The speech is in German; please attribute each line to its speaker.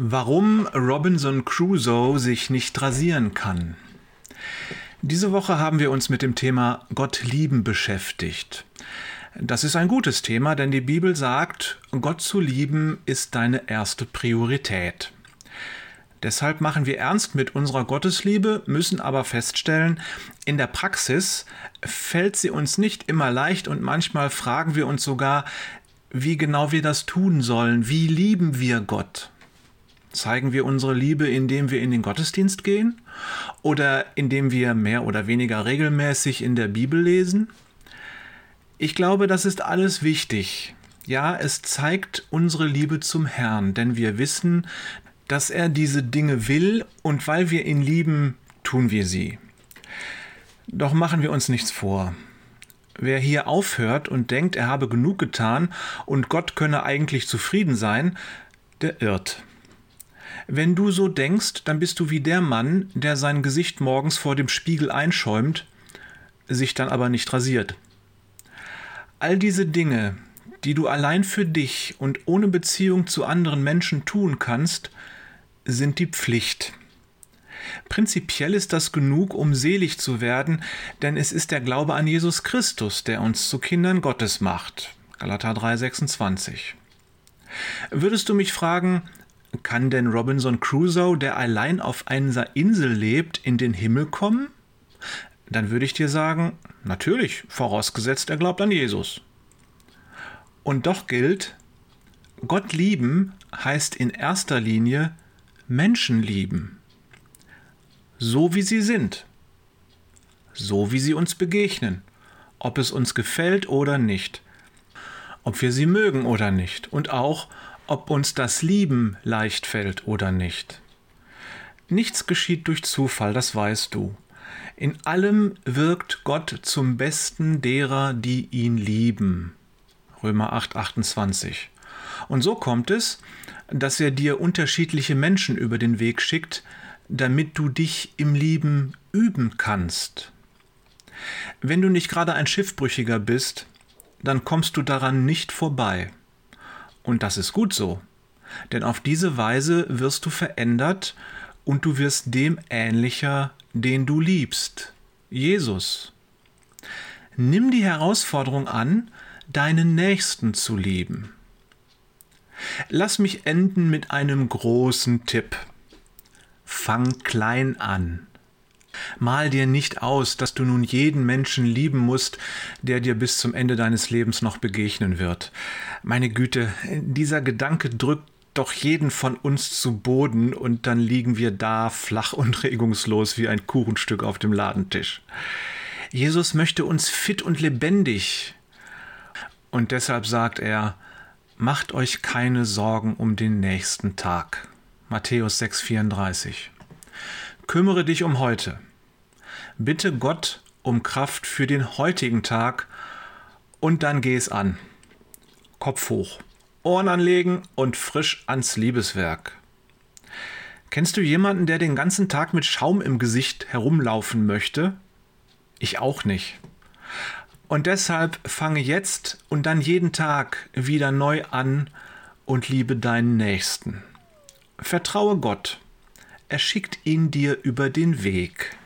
Speaker 1: Warum Robinson Crusoe sich nicht rasieren kann. Diese Woche haben wir uns mit dem Thema Gott lieben beschäftigt. Das ist ein gutes Thema, denn die Bibel sagt, Gott zu lieben ist deine erste Priorität. Deshalb machen wir ernst mit unserer Gottesliebe, müssen aber feststellen, in der Praxis fällt sie uns nicht immer leicht und manchmal fragen wir uns sogar, wie genau wir das tun sollen. Wie lieben wir Gott? Zeigen wir unsere Liebe, indem wir in den Gottesdienst gehen oder indem wir mehr oder weniger regelmäßig in der Bibel lesen? Ich glaube, das ist alles wichtig. Ja, es zeigt unsere Liebe zum Herrn, denn wir wissen, dass er diese Dinge will und weil wir ihn lieben, tun wir sie. Doch machen wir uns nichts vor. Wer hier aufhört und denkt, er habe genug getan und Gott könne eigentlich zufrieden sein, der irrt. Wenn du so denkst, dann bist du wie der Mann, der sein Gesicht morgens vor dem Spiegel einschäumt, sich dann aber nicht rasiert. All diese Dinge, die du allein für dich und ohne Beziehung zu anderen Menschen tun kannst, sind die Pflicht. Prinzipiell ist das genug, um selig zu werden, denn es ist der Glaube an Jesus Christus, der uns zu Kindern Gottes macht. Galater 3,26. Würdest du mich fragen, kann denn Robinson Crusoe, der allein auf einer Insel lebt, in den Himmel kommen? Dann würde ich dir sagen, natürlich, vorausgesetzt er glaubt an Jesus. Und doch gilt, Gott lieben heißt in erster Linie Menschen lieben. So wie sie sind. So wie sie uns begegnen. Ob es uns gefällt oder nicht. Ob wir sie mögen oder nicht. Und auch, ob uns das Lieben leicht fällt oder nicht. Nichts geschieht durch Zufall, das weißt du. In allem wirkt Gott zum Besten derer, die ihn lieben. Römer 8, 28. Und so kommt es, dass er dir unterschiedliche Menschen über den Weg schickt, damit du dich im Lieben üben kannst. Wenn du nicht gerade ein Schiffbrüchiger bist, dann kommst du daran nicht vorbei. Und das ist gut so. Denn auf diese Weise wirst du verändert und du wirst dem ähnlicher, den du liebst. Jesus. Nimm die Herausforderung an, deinen Nächsten zu lieben. Lass mich enden mit einem großen Tipp. Fang klein an. Mal dir nicht aus, dass du nun jeden Menschen lieben musst, der dir bis zum Ende deines Lebens noch begegnen wird. Meine Güte, dieser Gedanke drückt doch jeden von uns zu Boden und dann liegen wir da flach und regungslos wie ein Kuchenstück auf dem Ladentisch. Jesus möchte uns fit und lebendig. Und deshalb sagt er, macht euch keine Sorgen um den nächsten Tag. Matthäus 6,34. Kümmere dich um heute. Bitte Gott um Kraft für den heutigen Tag und dann geh es an. Kopf hoch, Ohren anlegen und frisch ans Liebeswerk. Kennst du jemanden, der den ganzen Tag mit Schaum im Gesicht herumlaufen möchte? Ich auch nicht. Und deshalb fange jetzt und dann jeden Tag wieder neu an und liebe deinen Nächsten. Vertraue Gott. Er schickt ihn dir über den Weg.